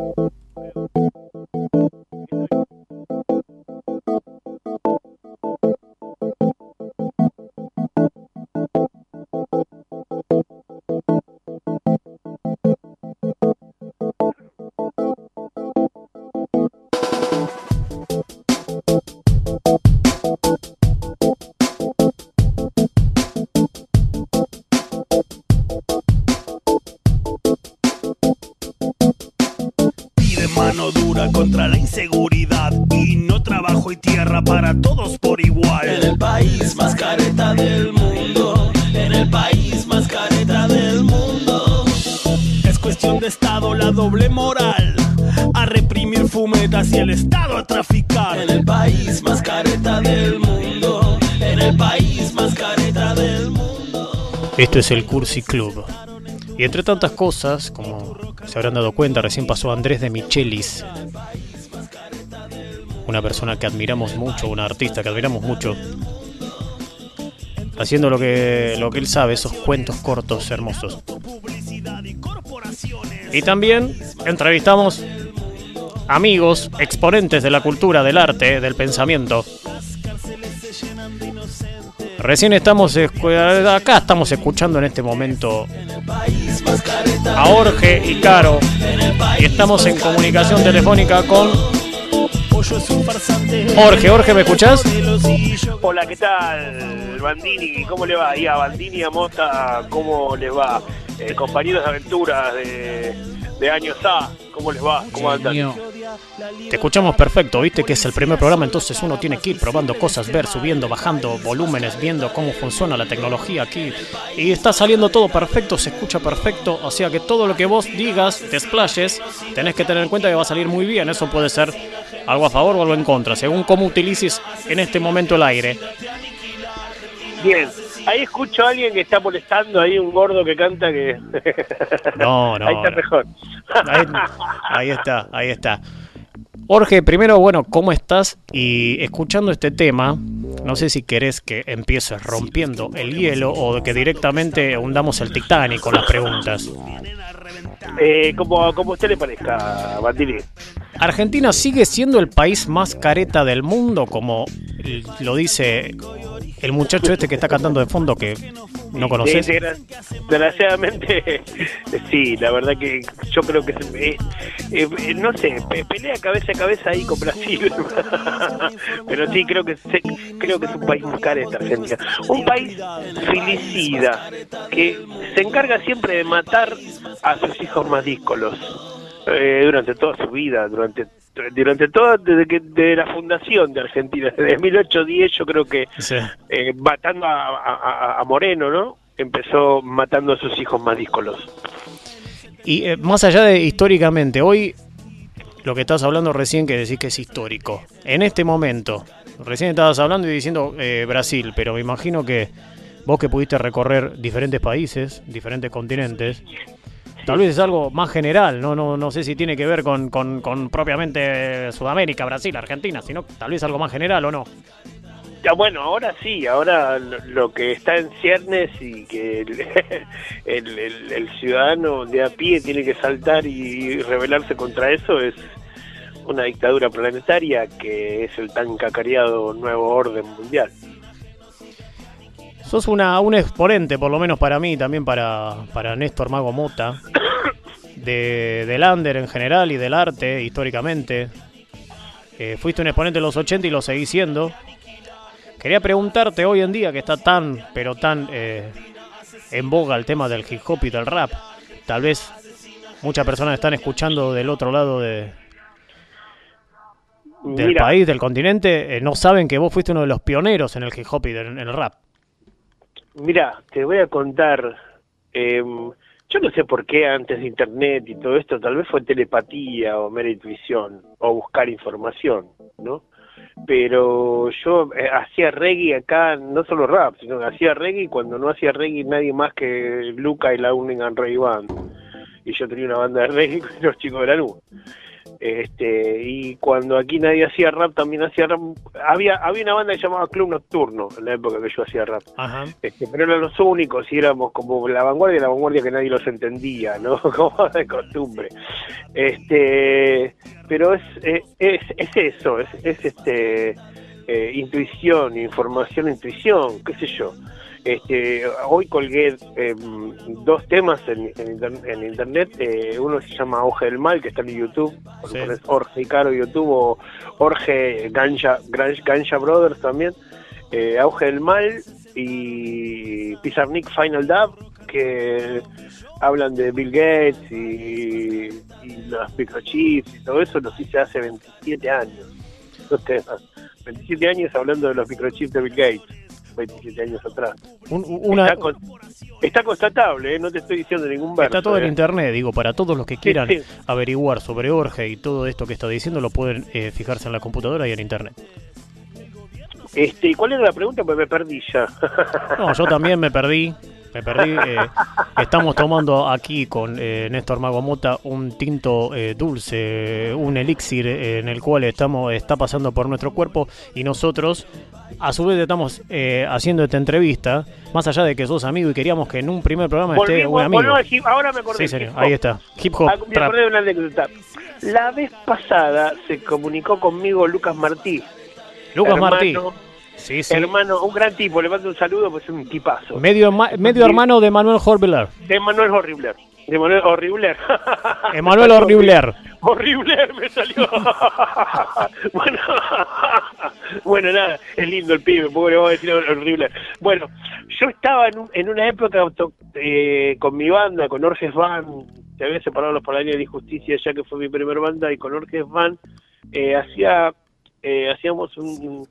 you Esto es el Cursi Club. Y entre tantas cosas, como se habrán dado cuenta, recién pasó Andrés de Michelis. Una persona que admiramos mucho, una artista que admiramos mucho. Haciendo lo que, lo que él sabe, esos cuentos cortos hermosos. Y también entrevistamos amigos, exponentes de la cultura, del arte, del pensamiento. Recién estamos escu- acá estamos escuchando en este momento a Jorge y Caro y estamos en comunicación telefónica con Jorge. Jorge, ¿me escuchás? Hola, ¿qué tal, Bandini? ¿Cómo le va? Y a Bandini y a Mota, ¿cómo les va? Eh, compañeros de aventuras de, de años A, ¿cómo les va? ¿Cómo andan? Te escuchamos perfecto, viste que es el primer programa, entonces uno tiene que ir probando cosas, ver, subiendo, bajando volúmenes, viendo cómo funciona la tecnología aquí. Y está saliendo todo perfecto, se escucha perfecto, o sea que todo lo que vos digas, te explayes, tenés que tener en cuenta que va a salir muy bien, eso puede ser algo a favor o algo en contra, según cómo utilices en este momento el aire. Bien, ahí escucho a alguien que está molestando, ahí un gordo que canta que... No, no, ahí está no. mejor. Ahí, ahí está, ahí está. Jorge, primero, bueno, ¿cómo estás? Y escuchando este tema, no sé si querés que empieces rompiendo el hielo o que directamente hundamos el Titanic con las preguntas. Eh, como, como a usted le parezca, Bandini. ¿Argentina sigue siendo el país más careta del mundo, como lo dice el muchacho este que está cantando de fondo que no conoces? Desgraciadamente, sí, la verdad que yo creo que, eh, eh, no sé, pe- pelea cabeza cabeza ahí con Brasil, pero sí, creo que se- creo que es un país muy careta, Argentina. Un país filicida, que se encarga siempre de matar a sus hijos más díscolos eh, durante toda su vida, durante durante toda, desde que de la fundación de Argentina, desde 1810 yo creo que Sí. eh, matando a, a- a- a Moreno, ¿no? Empezó matando a sus hijos más díscolos. Y eh, más allá de históricamente, hoy lo que estás hablando recién que decís que es histórico. En este momento, recién estabas hablando y diciendo eh, Brasil, pero me imagino que vos que pudiste recorrer diferentes países, diferentes continentes, tal vez es algo más general, no, no, no sé si tiene que ver con, propiamente Sudamérica, Brasil, Argentina, sino tal vez algo más general o no. Ya, bueno, ahora sí, ahora lo, lo que está en ciernes y que el, el- el- el ciudadano de a pie tiene que saltar y rebelarse contra eso es una dictadura planetaria que es el tan cacareado nuevo orden mundial. Sos una, un exponente, por lo menos para mí, también para, para Néstor Mago Mota, de, del under en general y del arte históricamente. Eh, fuiste un exponente en los 80 y lo seguís siendo. Quería preguntarte hoy en día que está tan, pero tan eh, en boga el tema del hip hop y del rap. Tal vez muchas personas están escuchando del otro lado de, del Mira, país, del continente, eh, no saben que vos fuiste uno de los pioneros en el hip hop y del- en el rap. Mira, te voy a contar. eh, yo no sé por qué antes de internet y todo esto, tal vez fue telepatía o mera intuición o buscar información, ¿no? Pero yo eh, hacía reggae acá, no solo rap, sino que hacía reggae cuando no hacía reggae nadie más que Luca y la Unningham Ray Band. Y yo tenía una banda de reggae con los chicos de la luz. Este, y cuando aquí nadie hacía rap, también hacía rap. Había, había una banda que llamaba Club Nocturno en la época que yo hacía rap. Ajá. Este, pero eran los únicos y éramos como la vanguardia la vanguardia que nadie los entendía, ¿no? como de costumbre. Este, pero es, eh, es, es eso, es, es este eh, intuición, información, intuición, qué sé yo. Este, hoy colgué eh, dos temas en, en, inter- en internet. eh, uno se llama Auge del Mal, que está en YouTube. Sí. Pones Orge y Caro YouTube o Orge Ganja Brothers también. Eh, Auge del Mal y Pizarnik Final Dub, que hablan de Bill Gates y, y los microchips y todo eso. Los hice hace 27 años. Dos temas. 27 años hablando de los microchips de Bill Gates. 27 años atrás. Un- una, Está, con- está constatable, ¿eh? no te estoy diciendo ningún verso. está todo en ¿eh? internet, digo, para todos los que quieran sí. averiguar sobre Orge y todo esto que está diciendo, lo pueden eh, fijarse en la computadora y en internet. Este, ¿y ¿Cuál era la pregunta? Pues me perdí ya. No, yo también me perdí. Me perdí. eh, estamos tomando aquí con eh, Néstor Magomota un tinto eh, dulce, un elixir en el cual estamos está pasando por nuestro cuerpo y nosotros, a su vez, estamos eh, haciendo esta entrevista. Más allá de que sos amigo y queríamos que en un primer programa esté un amigo. al hip- ahora me acordé. Sí, señor. Ahí está. Hip hop. Ah, me trap. acordé de una anécdota. La vez pasada se comunicó conmigo Lucas Martí. Lucas hermano, Martí. Sí, sí. Hermano, un gran tipo, le mando un saludo, pues es un tipazo. Medio, medio hermano de Manuel Horbeler. De Manuel Horribler. De Manuel Horribler. Emanuel Horribler. Horribler me salió. bueno, bueno, nada, es lindo el pibe, pobre, vamos a decir Horribler. Bueno, yo estaba en, un- en una época eh, con mi banda, con Orges Van, se había separado los Paladines de Injusticia, ya que fue mi primer banda, y con Orges Van eh, hacía, eh, hacíamos un,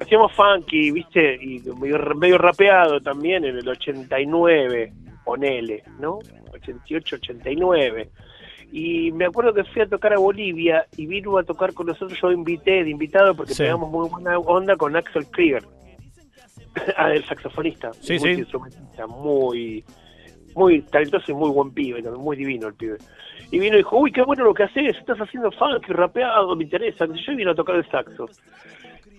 hacíamos funky, viste, y medio, medio rapeado también en el 89, ponele, ¿no? 88, 89. Y me acuerdo que fui a tocar a Bolivia y vino a tocar con nosotros, yo invité de invitado porque Sí. pegamos muy buena onda con Axel Krieger, ah, el saxofonista, Sí, muy sí. instrumentista, muy, muy talentoso y muy buen pibe, también, muy divino el pibe. Y vino y dijo, uy, qué bueno lo que haces, estás haciendo funk y rapeado, me interesa. Yo vino a tocar el saxo.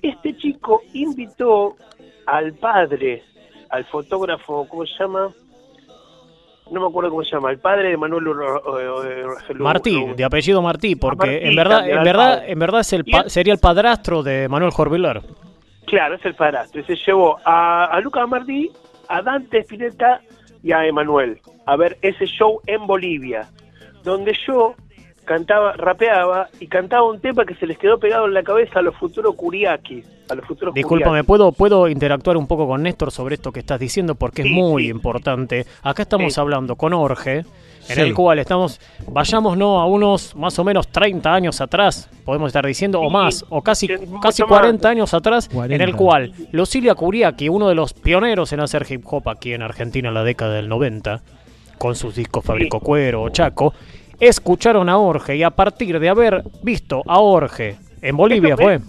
Este chico invitó al padre, al fotógrafo, ¿cómo se llama? No me acuerdo cómo se llama, el padre de Manuel Martí, de apellido Martí, porque Martí en verdad, en verdad, en verdad es el pa- sería el padrastro de Manuel Horbeler. Claro, es el padrastro. Y se llevó a, a Lucas Martí, a Dante Spinetta y a Emanuel a ver ese show en Bolivia, donde yo cantaba, rapeaba y cantaba un tema que se les quedó pegado en la cabeza a los futuros Kuriaki. A los futuros Discúlpame. ¿puedo, ¿puedo interactuar un poco con Néstor sobre esto que estás diciendo? Porque es muy sí. importante. Acá estamos Sí. hablando con Orge, en Sí. el cual estamos, vayámonos a unos más o menos 30 años atrás, podemos estar diciendo, o Sí, más, o casi, casi más. 40 años atrás, en 40. el cual Lucilia Kuriaki, uno de los pioneros en hacer hip hop aquí en Argentina en la década del 90, con sus discos Fabrico Cuero o Chaco, escucharon a Orge y a partir de haber visto a Orge en Bolivia Esto fue...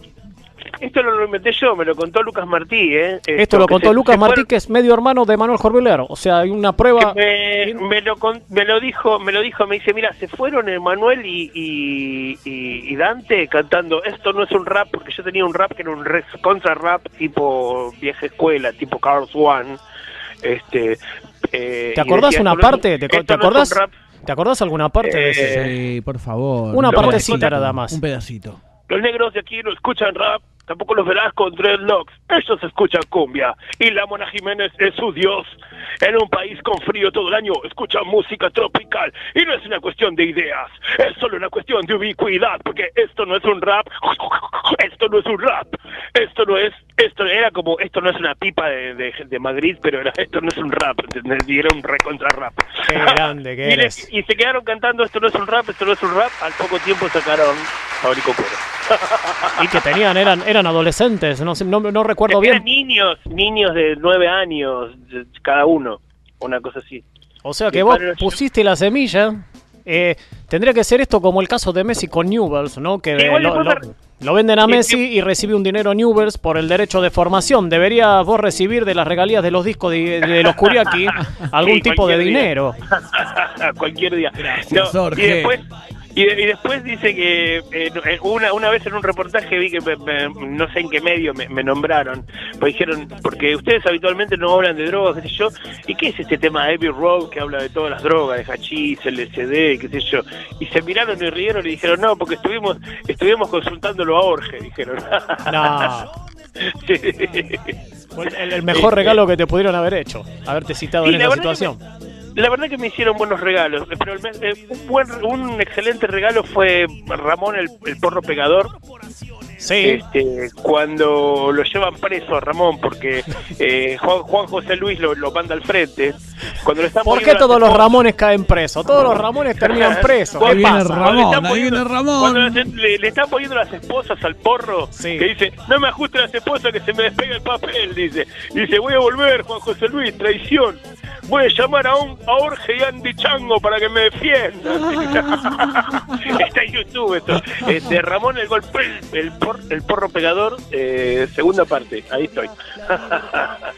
Esto no lo inventé yo, me lo contó Lucas Martí. ¿eh? Esto lo contó se- Lucas se Martí, fueron- que es medio hermano de Manuel Jorbilero. O sea, hay una prueba. me, me lo me lo dijo me lo dijo me dice mira se fueron Emanuel y, y, y- y Dante cantando esto no es un rap porque yo tenía un rap que era un contra rap tipo vieja escuela tipo Carlos One este eh, ¿Te acordás decía, una "Esto no es parte? ¿Te, te acordás? rap". ¿Te acordás alguna parte de ese? Eh, Sí, por favor. Una Un partecita nada más. Un pedacito. Los negros de aquí no escuchan rap, tampoco los verás con dreadlocks. Ellos escuchan cumbia. Y la Mona Jiménez es su dios. En un país con frío todo el año, escuchan música tropical. Y no es una cuestión de ideas, es solo una cuestión de ubicuidad. Porque esto no es un rap, esto no es un rap, esto no es, esto era como, esto no es una pipa de, de, de Madrid, pero era, esto no es un rap, ¿entendés? Y era un recontra rap. Qué grande que Y, le- eres. y se quedaron cantando esto no es un rap, esto no es un rap. Al poco tiempo sacaron Fabrico Cuero. Y que tenían, eran, eran adolescentes. No, sé, no, no recuerdo Eran bien. niños, niños de nueve años, cada uno, una cosa así. O sea que vos pusiste la semilla. Eh, tendría que ser esto como el caso de Messi con Newells, ¿no? Que Sí, igual lo, venden a Messi y recibe un dinero Newells por el derecho de formación. Deberías vos recibir de las regalías de los discos de, de los Kuriaki algún Sí, tipo de día. dinero. Cualquier día. Gracias, No, Jorge. Y después, y después dice que eh, eh, una, una vez en un reportaje vi que me- me- no sé en qué medio me, me nombraron, pues dijeron, porque ustedes habitualmente no hablan de drogas, qué sé yo, ¿y qué es este tema de Abbey Road que habla de todas las drogas, de hachís, LSD, qué sé yo? Y se miraron y rieron y dijeron, no, porque estuvimos estuvimos consultándolo a Jorge, dijeron. No. Sí. El, el mejor regalo que te pudieron haber hecho, haberte citado en esa situación. La verdad que me hicieron buenos regalos, pero el me- eh, un, buen, un excelente regalo fue Ramón el, el porro pegador, Sí, este, cuando lo llevan preso a Ramón, porque eh, Juan, Juan José Luis lo, lo manda al frente. Cuando le están ¿por qué poniendo todos los Ramones caen presos? Todos los Ramones terminan presos. Ahí ¿Qué viene pasa? Ramón, Cuando le están viene Ramón. cuando le, le- le están poniendo las esposas al porro, Sí. que dice, no me ajuste las esposas que se me despega el papel, dice. Dice, voy a volver, Juan José Luis, traición. Voy a llamar a, un, a Jorge y Andy Chango para que me defiendan. Está en YouTube esto. Este, Ramón el golpe, el, por- el porro pegador, eh, segunda parte, ahí estoy.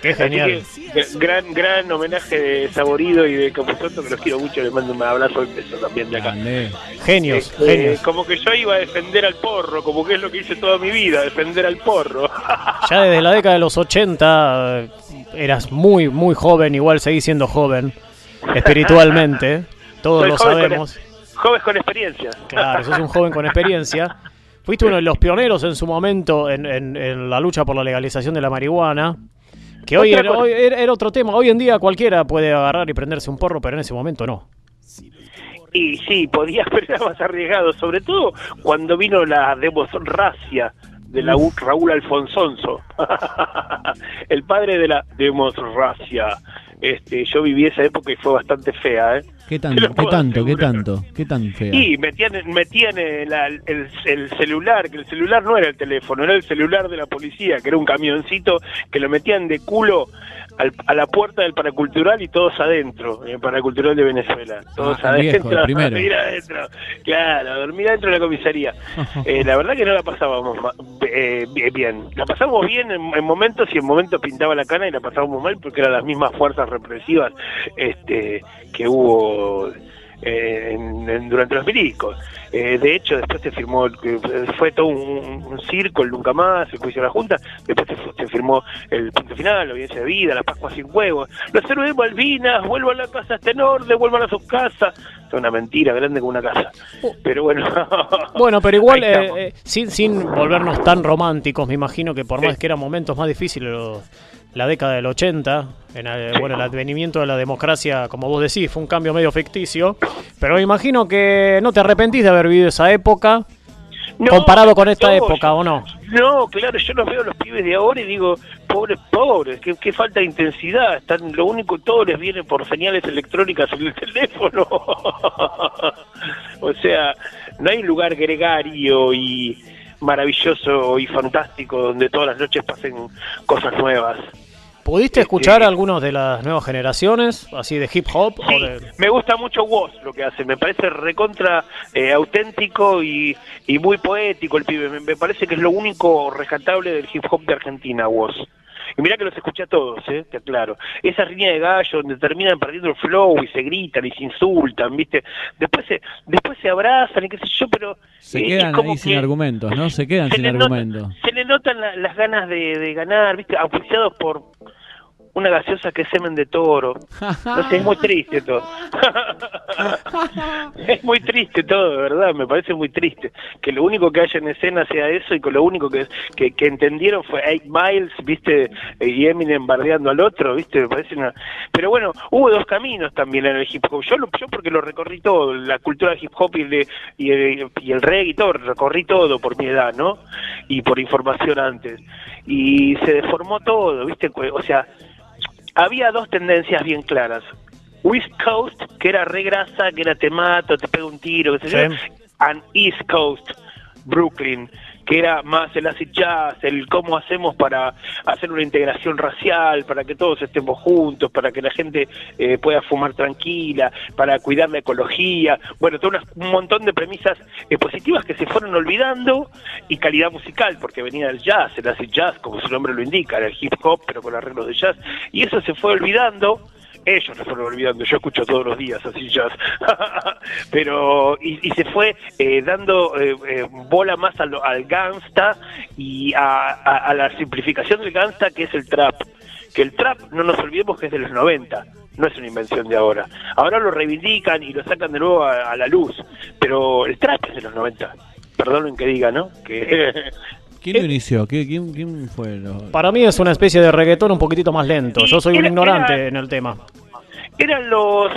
Qué genial. que, gr- gran, gran homenaje de Saborido y de Capuzoto, que los quiero mucho, les mando un abrazo y beso también de acá. Grande. Genios, Este, genios. como que yo iba a defender al porro, como que es lo que hice toda mi vida, defender al porro. Ya desde la década de los 80 eh, eras muy, muy joven, igual seguís siendo joven, espiritualmente. Todos Soy lo joven con sabemos. Joven con experiencia. Claro, sos un joven con experiencia. Fuiste uno de los pioneros en su momento en, en- en la lucha por la legalización de la marihuana. Que hoy era, hoy era- otro tema. Hoy en día cualquiera puede agarrar y prenderse un porro, pero en ese momento no. Y sí, podía, pero era más arriesgado, sobre todo cuando vino la demosracia de la U- Raúl Alfonsonso, el padre de la demosracia. Este, yo viví esa época y fue bastante fea, ¿eh? ¿Qué tanto? ¿Qué tanto? ¿Qué tanto? ¿Qué tan fea? Y metían, metían el, el celular, que el celular no era el teléfono, era el celular de la policía, que era un camioncito que lo metían de culo al- a la puerta del paracultural y todos adentro, en el paracultural de Venezuela. Todos Ah, viejo, adentro, primero. dormir adentro. Claro, dormir adentro de la comisaría. Eh, la verdad que no la pasábamos eh, bien. La pasamos bien en, en momentos y en momentos pintaba la cana y la pasábamos mal porque eran las mismas fuerzas represivas este, que hubo en- en- durante los milicos. Eh, de hecho, después se firmó, que fue todo un, un circo, el nunca más, el juicio de la Junta, después se, firmó el punto final, la audiencia de vida, la Pascua sin huevos, los héroes de Malvinas, vuelvan a la casa este norte, vuelvan a sus casas. Es una mentira grande como una casa. Pero bueno. Bueno, pero igual, eh, eh, sin, sin volvernos tan románticos, me imagino que por Sí. más que eran momentos más difíciles, lo- la década del 80, en el, bueno, el advenimiento de la democracia, como vos decís, fue un cambio medio ficticio, pero me imagino que no te arrepentís de haber vivido esa época, No, comparado con esta no, época, ¿o no? No, claro, yo los veo a los pibes de ahora y digo, pobres, pobres, qué, qué falta de intensidad. Están, lo único, todo les viene por señales electrónicas en el teléfono. o sea, no hay un lugar gregario y maravilloso y fantástico donde todas las noches pasen cosas nuevas. ¿Pudiste Este- escuchar algunos de las nuevas generaciones, así de hip hop? o Sí, de- me gusta mucho Woz lo que hace, me parece recontra eh, auténtico y, y muy poético el pibe, me, me parece que es lo único rescatable del hip hop de Argentina, Woz. Y mirá que los escuché a todos, ¿eh? te aclaro. Esa línea de gallo donde terminan perdiendo el flow y se gritan y se insultan, ¿viste? Después se, después se abrazan y qué sé yo, pero... Se eh, quedan como ahí sin argumentos, ¿no? Se quedan se sin nota- argumentos. se le notan la- las ganas de, de ganar, ¿viste? Auspiciados por una gaseosa que es semen de toro. No sé, es muy triste todo. es muy triste todo, de verdad, me parece muy triste. Que lo único que haya en escena sea eso y que lo único que, que, que entendieron fue 8 Miles, ¿viste? Y Eminem bardeando al otro, ¿viste? Me parece una... Pero bueno, hubo dos caminos también en el hip hop. Yo, lo, yo porque lo recorrí todo, la cultura hip hop y el, de- y, el, y el reggae y todo, recorrí todo por mi edad, ¿no? Y por información antes. Y se deformó todo, ¿viste? O sea, había dos tendencias bien claras. West Coast, que era re grasa, que era te mato, te pego un tiro, qué sé yo, and East Coast, Brooklyn, que era más el acid jazz, el cómo hacemos para hacer una integración racial, para que todos estemos juntos, para que la gente eh, pueda fumar tranquila, para cuidar la ecología, bueno, todo un montón de premisas eh, positivas que se fueron olvidando y calidad musical, porque venía el jazz, el acid jazz, como su nombre lo indica, era el hip hop, pero con arreglos de jazz, y eso se fue olvidando ellos lo fueron olvidando, yo escucho todos los días así jazz, pero y, y se fue eh, dando eh, eh, bola más al, al gangsta y a, a- a la simplificación del gangsta que es el trap, que el trap no nos olvidemos que es de los 90, no es una invención de ahora, ahora lo reivindican y lo sacan de nuevo a, a la luz, pero el trap es de los 90, perdonen que diga, ¿no? Que ¿Quién lo inició? ¿Qui- ¿Quién, quién fue? Lo... Para mí es una especie de reggaetón un poquitito más lento. Yo soy un ignorante era- en el tema. eran los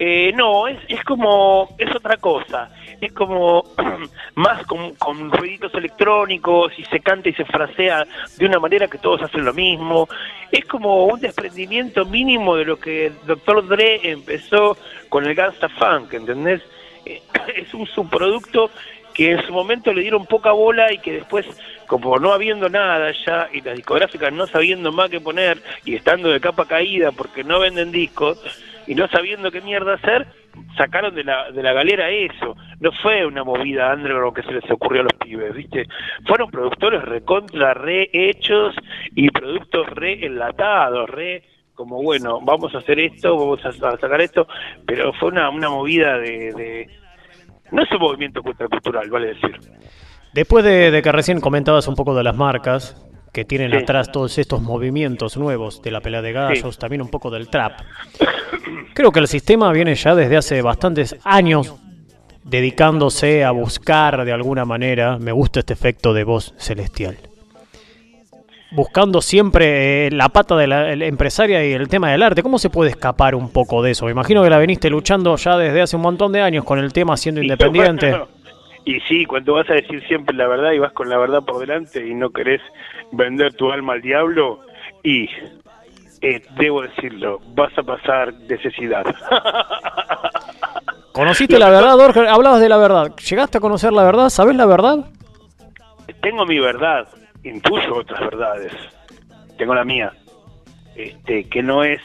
eh, no es, es como es otra cosa es como más con, con ruiditos electrónicos y se canta y se frasea de una manera que todos hacen lo mismo es como un desprendimiento mínimo de lo que Dr. Dre empezó con el gangsta funk ¿entendés? Eh, es un subproducto que en su momento le dieron poca bola y que después, como no habiendo nada ya y las discográficas no sabiendo más qué poner y estando de capa caída porque no venden discos y no sabiendo qué mierda hacer, sacaron de la, de la galera eso. No fue una movida underground que se les ocurrió a los pibes, ¿viste? Fueron productores recontra re hechos y productos re enlatados, re como bueno, vamos a hacer esto, vamos a, a sacar esto, pero fue una, una movida de, de, no es un movimiento contracultural, vale decir. Después de, de que recién comentabas un poco de las marcas que tienen Sí. atrás todos estos movimientos nuevos de la pelea de gallos, también un poco del trap. Creo que el sistema viene ya desde hace bastantes años dedicándose a buscar de alguna manera, me gusta este efecto de voz celestial. Buscando siempre eh, la pata de la empresaria y el tema del arte. ¿Cómo se puede escapar un poco de eso? Me imagino que la veniste luchando ya desde hace un montón de años con el tema siendo independiente. y sí, cuando vas a decir siempre la verdad y vas con la verdad por delante y no querés vender tu alma al diablo, y eh, debo decirlo, vas a pasar necesidad. ¿Conociste la verdad, Jorge? Hablabas de la verdad. ¿Llegaste a conocer la verdad? ¿Sabes la verdad? Tengo mi verdad, intuyo otras verdades. Tengo la mía, este, que no es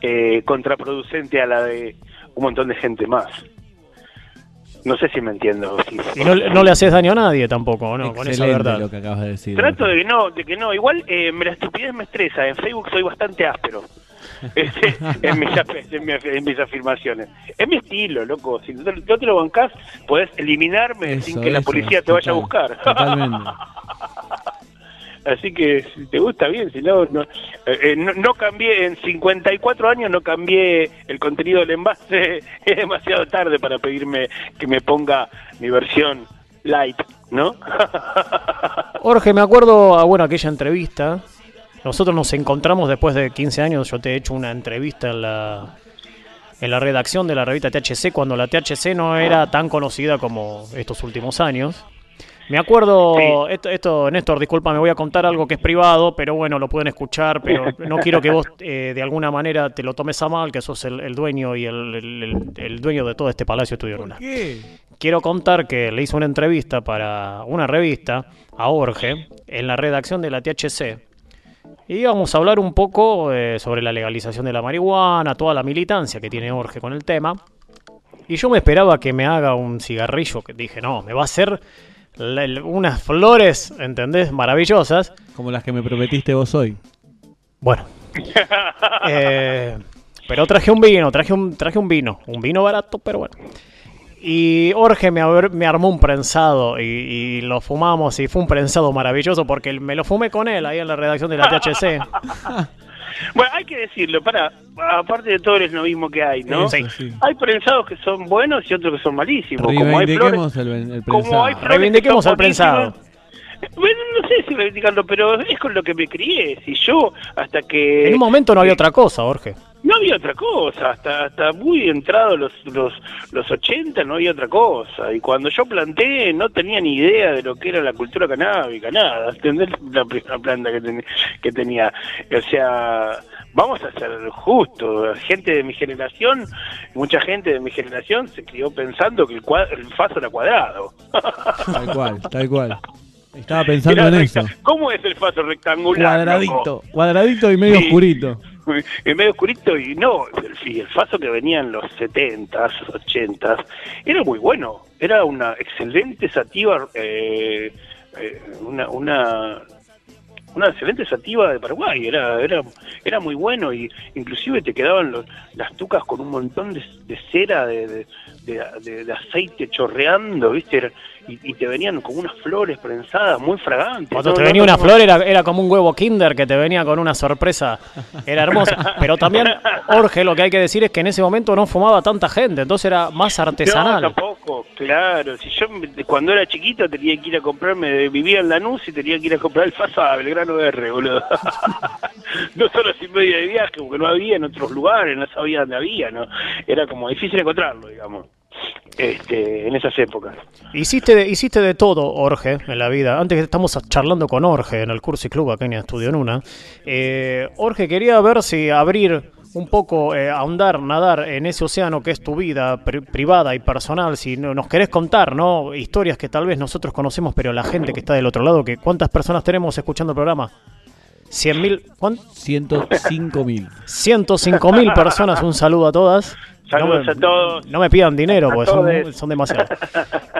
eh, contraproducente a la de un montón de gente más. No sé si me entiendo. si- Y no, no le haces daño a nadie tampoco, ¿no? Con esa Excelente verdad. lo que acabas de decir. Trato de que no, de que no. Igual eh, me la estupidez me estresa. En Facebook soy bastante áspero. Este, en, mis, en, mi- en mis afirmaciones. Es mi estilo, loco. Si no te, no te lo bancás, podés eliminarme sin Eso, que la policía te vaya a buscar. Totalmente. Así que si te gusta bien, si no, no, eh, eh, no, cambié, en 54 años no cambié el contenido del envase, es demasiado tarde para pedirme que me ponga mi versión light, ¿no? Jorge, me acuerdo, ah, bueno, aquella entrevista. Nosotros nos encontramos después de 15 años. Yo te he hecho una entrevista en la, en la redacción de la revista THC, cuando la THC no era tan conocida como estos últimos años. Me acuerdo, esto, esto, Néstor, disculpa, me voy a contar algo que es privado, pero bueno, lo pueden escuchar, pero no quiero que vos eh, de alguna manera te lo tomes a mal, que sos el, el dueño y el, el- el- el dueño de todo este Palacio Estudio Lunar. ¿Qué? Quiero contar que le hice una entrevista para una revista a Jorge en la redacción de la THC. Y íbamos a hablar un poco eh, sobre la legalización de la marihuana, toda la militancia que tiene Jorge con el tema. Y yo me esperaba que me haga un cigarrillo, que dije, no, me va a hacer la- unas flores, ¿entendés? Maravillosas. Como las que me prometiste vos hoy. Bueno. Eh, pero traje un vino, traje un, traje un vino. Un vino barato, pero bueno. Y Jorge me, me armó un prensado y, y lo fumamos y fue un prensado maravilloso porque me lo fumé con él ahí en la redacción de la THC. Bueno, hay que decirlo, para, aparte de todo el esnovismo que hay, ¿no? Eso, sí. Hay prensados que son buenos y otros que son malísimos. Como hay flores, Reivindiquemos el, el como prensado. hay Reivindiquemos al prensado. Bueno, no sé si reivindicarlo, pero es con lo que me crié. Si yo, hasta que... En un momento no había otra cosa, Jorge. No había otra cosa, hasta hasta muy entrado los, los, los 80 no había otra cosa. Y cuando yo planté no tenía ni idea de lo que era la cultura canábica, nada. ¿Entendés? La primera planta que, ten- que tenía. O sea, vamos a ser justos. Gente de mi generación, mucha gente de mi generación se crió pensando que el, cua- el faso era cuadrado. Tal cual, tal cual. Estaba pensando en recta- eso. ¿Cómo es el faso rectangular? Cuadradito, loco? cuadradito y medio Sí. oscurito. en medio oscurito y no, y el faso que venía en los 70s, 80s, era muy bueno, era una excelente sativa, eh, eh, una, una una excelente sativa de Paraguay, era, era, era muy bueno y inclusive te quedaban los, las tucas con un montón de, de cera, de, de, de, de aceite chorreando, ¿viste? Era- y, y te venían como unas flores prensadas muy fragantes. Cuando No, te venía no, una no. flor era, era como un huevo kinder que te venía con una sorpresa. Era hermoso. Pero también, Jorge, lo que hay que decir es que en ese momento no fumaba tanta gente, entonces era más No, artesanal. tampoco, claro. Si yo cuando era chiquito tenía que ir a comprarme, vivía en Lanús y tenía que ir a comprar el faso a Belgrano R, boludo. Dos horas y media de viaje, porque no había en otros lugares, no sabía dónde había, ¿no? Era como difícil encontrarlo, digamos, este, en esas épocas. Hiciste de, hiciste de todo, Jorge, en la vida. Antes que estamos charlando con Jorge en el Curso y Club acá en Estudio Nuna. Eh, Jorge, quería ver si abrir un poco, eh, ahondar, nadar en ese océano que es tu vida pri- privada y personal. Si no- nos querés contar, ¿no? Historias que tal vez nosotros conocemos, pero la gente que está del otro lado, que ¿cuántas personas tenemos escuchando el programa? ¿Cien mil? ¿Cuánto? 105 mil. 105 mil personas, un saludo a todas. Saludos no me, a todos. No me pidan dinero, porque son, demasiados.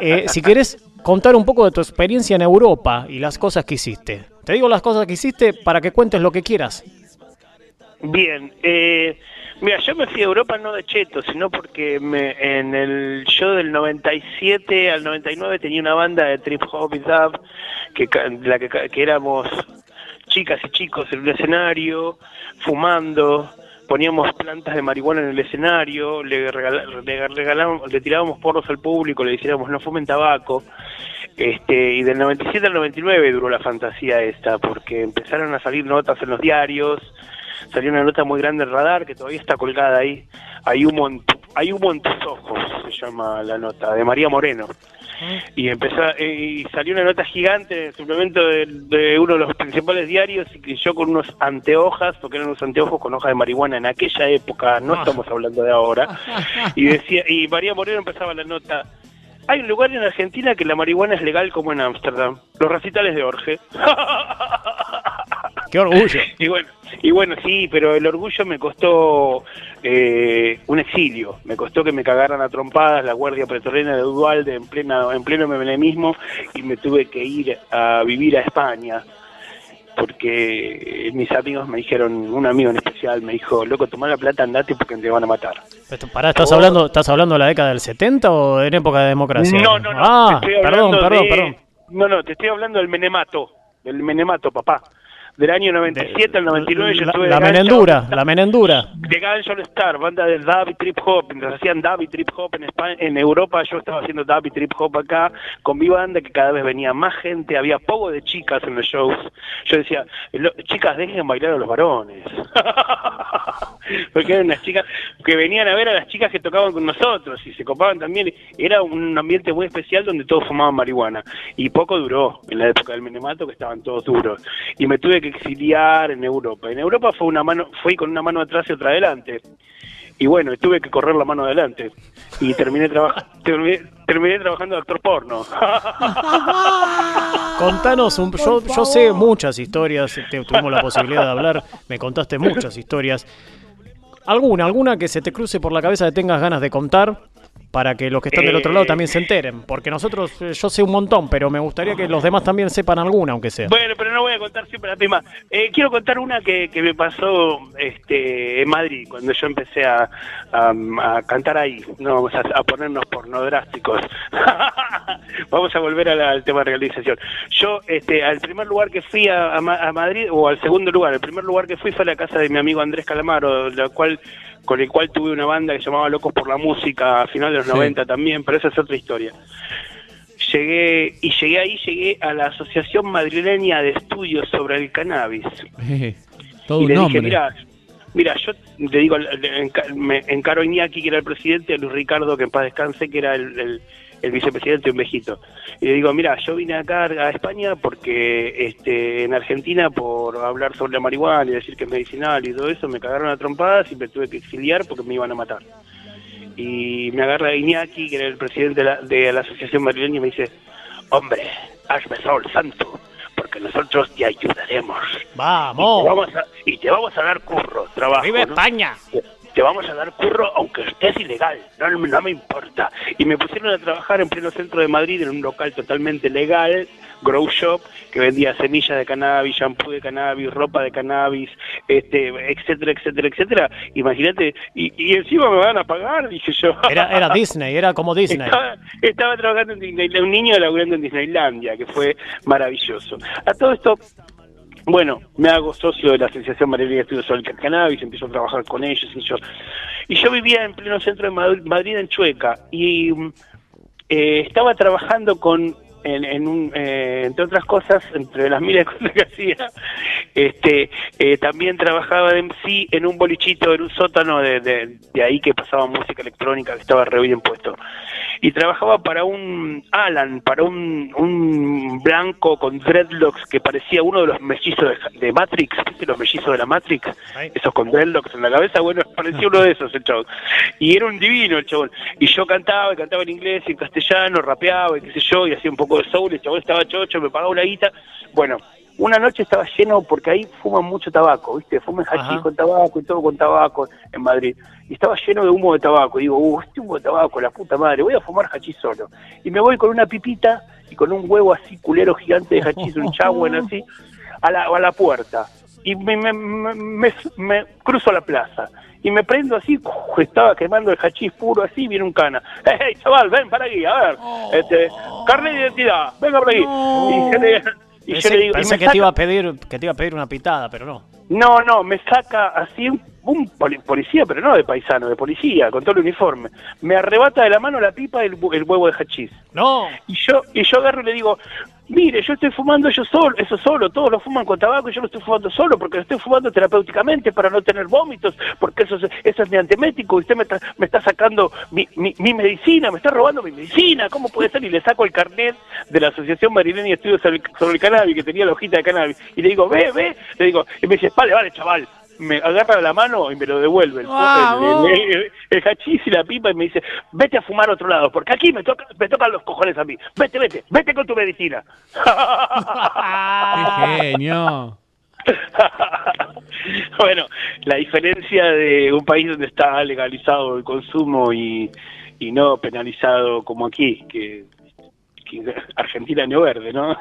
Eh, si querés contar un poco de tu experiencia en Europa y las cosas que hiciste. Te digo las cosas que hiciste para que cuentes lo que quieras. Bien, eh, mira, yo me fui a Europa no de cheto, sino porque me, en el show del 97 al 99 tenía una banda de trip hop y dub, que, la que, que éramos chicas y chicos en un escenario, fumando, poníamos plantas de marihuana en el escenario, le, le regalábamos- le tirábamos porros al público, le decíamos no fumen tabaco. Este, y del 97 al 99 duró la fantasía esta, porque empezaron a salir notas en los diarios, salió una nota muy grande en Radar que todavía está colgada ahí. Hay humo en, hay humo en tus ojos, se llama la nota, de María Moreno. Y empezó eh, y salió una nota gigante en el suplemento de, de uno de los principales diarios y que yo con unos antehojas, porque eran unos anteojos con hoja de marihuana en aquella época, no estamos hablando de ahora, y decía y María Moreno empezaba la nota hay un lugar en Argentina que la marihuana es legal como en Ámsterdam, los recitales de Orge. ¡Qué orgullo! Y bueno, y bueno, sí, pero el orgullo me costó eh, un exilio. Me costó que me cagaran a trompadas la Guardia Pretoriana de Duvalde en, plena, en pleno menemismo y me tuve que ir a vivir a España. Porque mis amigos me dijeron, un amigo en especial me dijo, loco, toma la plata, andate porque te van a matar. Esto- Pará, ¿estás hablando, ¿estás hablando de la década del 70 o en época de democracia? No, no, no. Ah, perdón, perdón, de- perdón. No, no, te estoy hablando del menemato. Del menemato, papá. Del año 97 al 99 yo la, estuve la de gancho- menendura, la menendura. de Guns All Star, banda de dub y trip hop, mientras hacían dub y trip hop en España, en Europa, yo estaba haciendo dub y trip hop acá, con mi banda que cada vez venía más gente, había poco de chicas en los shows. Yo decía, "Lo- chicas, dejen bailar a los varones. Porque eran unas chicas que venían a ver a las chicas que tocaban con nosotros y se copaban también. Era un ambiente muy especial donde todos fumaban marihuana. Y poco duró en la época del menemato que estaban todos duros. Y me tuve que exiliar en Europa. En Europa fue una mano, fui con una mano atrás y otra adelante. Y bueno, tuve que correr la mano adelante. Y terminé, traba- terminé, terminé trabajando de actor porno. Contanos un yo, yo sé muchas historias, te- tuvimos la posibilidad de hablar, me contaste muchas historias. ¿Alguna, alguna que se te cruce por la cabeza que tengas ganas de contar? Para que los que están del otro lado Eh. también se enteren. Porque nosotros, eh, yo sé un montón, pero me gustaría que los demás también sepan alguna, aunque sea. Bueno, pero no voy a contar siempre la misma. Eh, quiero contar una que, que me pasó este, en Madrid, cuando yo empecé a, a- a cantar ahí. No vamos a, a ponernos pornodrásticos. vamos a volver a la- al tema de realización. Yo, este, al primer lugar que fui a, a Madrid, o al segundo lugar, el primer lugar que fui fue a la casa de mi amigo Andrés Calamaro, la cual con el cual tuve una banda que se llamaba Locos por la Música a finales de los Sí. 90 también, pero esa es otra historia llegué y llegué ahí llegué a la asociación madrileña de estudios sobre el cannabis Eh, todo y un le nombre. dije mira mira yo te digo le enca- me encaro a Iñaki que era el presidente a Luis Ricardo que en paz descanse que era el, el- el vicepresidente un viejito y le digo mira yo vine acá a España porque este en Argentina por hablar sobre la marihuana y decir que es medicinal y todo eso me cagaron a trompadas y me tuve que exiliar porque me iban a matar y me agarra Iñaki, que era el presidente de la, de la Asociación Madrileña, y me dice, hombre, has besado el santo, porque nosotros te ayudaremos. Y te ¡Vamos! vamos a, y te vamos a dar curro, trabajo. ¡Vive ¿no? España! Te vamos a dar curro aunque estés ilegal, no, no me importa. Y me pusieron a trabajar en pleno centro de Madrid en un local totalmente legal, Grow Shop, que vendía semillas de cannabis, shampoo de cannabis, ropa de cannabis, este, etcétera, etcétera, etcétera. Imagínate, y, y encima me van a pagar, dije yo. Era, era Disney, era como Disney. Estaba, estaba trabajando en Disney, un niño laburando en Disneylandia, que fue maravilloso. A todo esto, bueno, me hago socio de la Asociación Madrileña de Estudios sobre el Cannabis, empiezo a trabajar con ellos y yo. Y yo vivía en pleno centro de Madrid, Madrid en Chueca, y mm, eh, estaba trabajando con en, en un, eh, entre otras cosas, entre las miles de cosas que hacía, este, eh, también trabajaba de MC en un bolichito, en un sótano de, de, de ahí que pasaba música electrónica, que estaba re bien puesto. Y trabajaba para un Alan, para un, un blanco con dreadlocks que parecía uno de los mellizos de, de Matrix, ¿viste los mellizos de la Matrix? Esos con dreadlocks en la cabeza, bueno, parecía uno de esos el chabón. Y era un divino el chabón. Y yo cantaba, y cantaba en inglés y en castellano, rapeaba y qué sé yo, y hacía un poco de soul, el chabón estaba chocho, me pagaba una guita. Bueno, una noche estaba lleno, porque ahí fuman mucho tabaco, ¿viste? Fuman hachís con tabaco y todo con tabaco en Madrid. Y estaba lleno de humo de tabaco. Y digo, uh, este humo de tabaco, la puta madre, voy a fumar hachís solo. Y me voy con una pipita y con un huevo así, culero gigante de hachís, un chagüen así, a la, a la puerta. Y me, me, me, me- me cruzo la plaza. Y me prendo así, ¡uf! estaba quemando el hachís puro así, viene un cana. ¡Hey, hey, chaval, ven para aquí! A ver, este, carne de identidad, venga por aquí. Y yo le, y yo Pensé, le digo, pensé que te iba a pedir que te iba a pedir una pitada, pero no. no, no, me saca así un, un poli- policía, pero no de paisano, de policía, con todo el uniforme. Me arrebata de la mano la pipa bu- el huevo de hachís. No. Y yo, y yo agarro y le digo, mire, yo estoy fumando yo solo, eso solo, todos lo fuman con tabaco y yo lo estoy fumando solo porque lo estoy fumando terapéuticamente para no tener vómitos, porque eso es, eso es mi antemético usted me está, me está sacando mi, mi, mi medicina, me está robando mi medicina, ¿cómo puede ser? Y le saco el carnet de la Asociación Madrileña de Estudios sobre el Cannabis, que tenía la hojita de cannabis, y le digo, ve, ve, le digo, y me dice, vale, vale, chaval. Me agarra la mano y me lo devuelve el, Vamos. el, el- el hachís y la pipa y me dice, vete a fumar a otro lado, porque aquí me, toca, me tocan los cojones a mí. Vete, vete, vete con tu medicina. ¡Qué genio! bueno, la diferencia de un país donde está legalizado el consumo y, y no penalizado como aquí, que, que Argentina no verde, ¿no?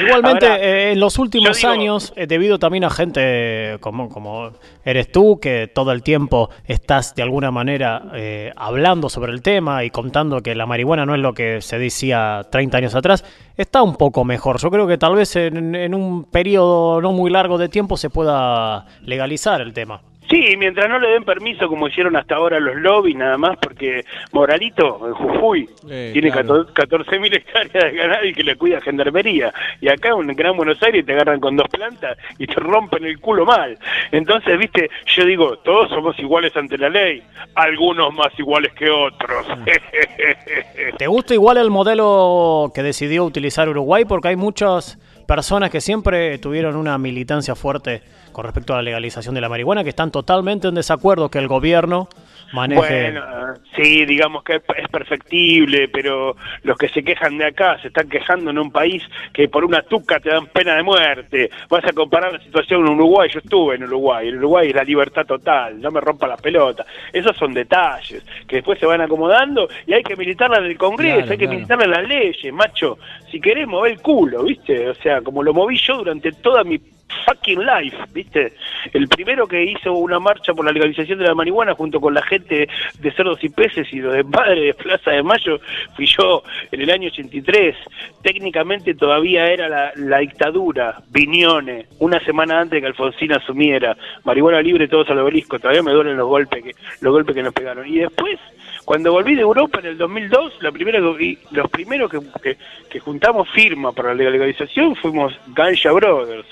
Igualmente, Ahora, eh, en los últimos digo- años, eh, debido también a gente como, como eres tú, que todo el tiempo estás de alguna manera eh, hablando sobre el tema y contando que la marihuana no es lo que se decía 30 años atrás, está un poco mejor. Yo creo que tal vez en, en un periodo no muy largo de tiempo se pueda legalizar el tema. Sí, mientras no le den permiso como hicieron hasta ahora los lobbies nada más, porque Moralito, en Jujuy, Eh, tiene claro. 14.000 hectáreas de ganado y que le cuida gendarmería. Y acá en Gran Buenos Aires te agarran con dos plantas y te rompen el culo mal. Entonces, viste, yo digo, todos somos iguales ante la ley, algunos más iguales que otros. ¿Te gusta igual el modelo que decidió utilizar Uruguay? Porque hay muchas personas que siempre tuvieron una militancia fuerte con respecto a la legalización de la marihuana, que están totalmente en desacuerdo que el gobierno maneje... Bueno, sí, digamos que es perfectible, pero los que se quejan de acá se están quejando en un país que por una tuca te dan pena de muerte. Vas a comparar la situación en Uruguay, yo estuve en Uruguay, en Uruguay es la libertad total, no me rompa la pelota. Esos son detalles que después se van acomodando y hay que militarla en el Congreso, Claro, hay que claro. militarla en las leyes, macho. Si querés mover el culo, ¿viste? O sea, como lo moví yo durante toda mi fucking life, ¿viste? El primero que hizo una marcha por la legalización de la marihuana junto con la gente de Cerdos y Peces y de Padre de Plaza de Mayo fui yo en el año 83. Técnicamente todavía era la, la dictadura, Viñone, una semana antes de que Alfonsín asumiera. Marihuana libre, todos al obelisco. Todavía me duelen los golpes que, los golpes que nos pegaron. Y después, cuando volví de Europa en el 2002, la primera los primeros que, que, que juntamos firma para la legalización fuimos Ganja Brothers.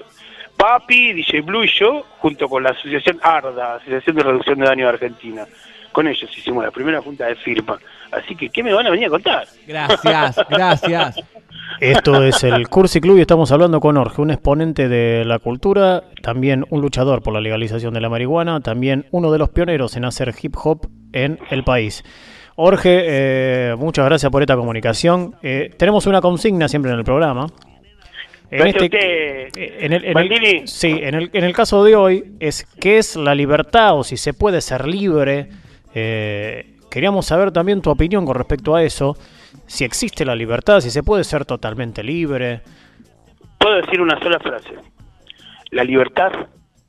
Papi, DJ Blue y yo, junto con la asociación ARDA, Asociación de Reducción de Daño de Argentina. Con ellos hicimos la primera junta de firma. Así que, ¿qué me van a venir a contar? Gracias, gracias. Esto es el Cursi Club y estamos hablando con Jorge, un exponente de la cultura, también un luchador por la legalización de la marihuana, también uno de los pioneros en hacer hip hop en el país. Jorge, eh, muchas gracias por esta comunicación. Eh, tenemos una consigna siempre en el programa. En este, usted, en el, en el- sí, en el, en el caso de hoy es qué es la libertad o si se puede ser libre. Eh, queríamos saber también tu opinión con respecto a eso. Si existe la libertad, si se puede ser totalmente libre. Puedo decir una sola frase. La libertad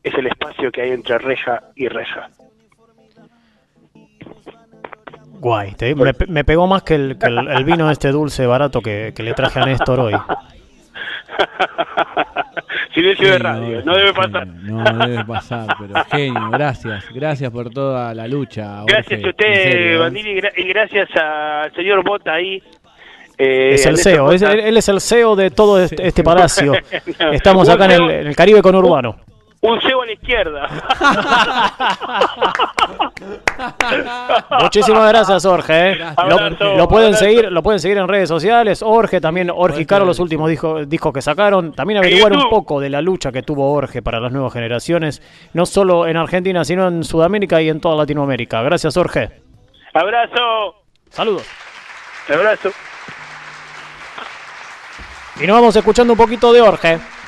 es el espacio que hay entre reja y reja. Guay, te- me, me pegó más que el, que el- el vino este dulce barato que, que le traje a Néstor hoy. Silencio de Genio, radio, Jorge, no debe genio. pasar. No debe pasar, pero genio, gracias. Gracias por toda la lucha. Gracias Jorge, a usted, ¿eh? Bandini, y gra- y gracias al señor Bota ahí. eh, Es el CEO, es- Bota. él, él es el CEO de todo este, este palacio. No. Estamos acá en el, Un en el Caribe conurbano. Un CEO a la izquierda. Muchísimas gracias, Jorge. ¿eh? Lo, pueden seguir, lo pueden seguir en redes sociales. Jorge también, Jorge y Caro, los últimos discos, discos que sacaron. También averiguar un poco de la lucha que tuvo Jorge para las nuevas generaciones, no solo en Argentina, sino en Sudamérica y en toda Latinoamérica. Gracias, Jorge. Abrazo. Saludos. Abrazo. Y nos vamos escuchando un poquito de Jorge.